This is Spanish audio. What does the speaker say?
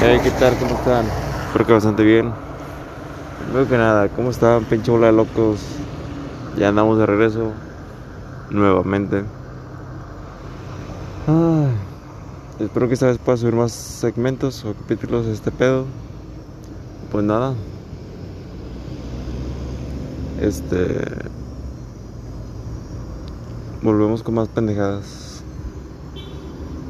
Hey, ¿qué tal? ¿Cómo están? Espero que bastante bien. Primero que nada, ¿cómo están, pinche bola de locos? Ya andamos de regreso. Nuevamente. Ay, espero que esta vez pueda subir más segmentos o capítulos de este pedo. Pues nada. Este. Volvemos con más pendejadas.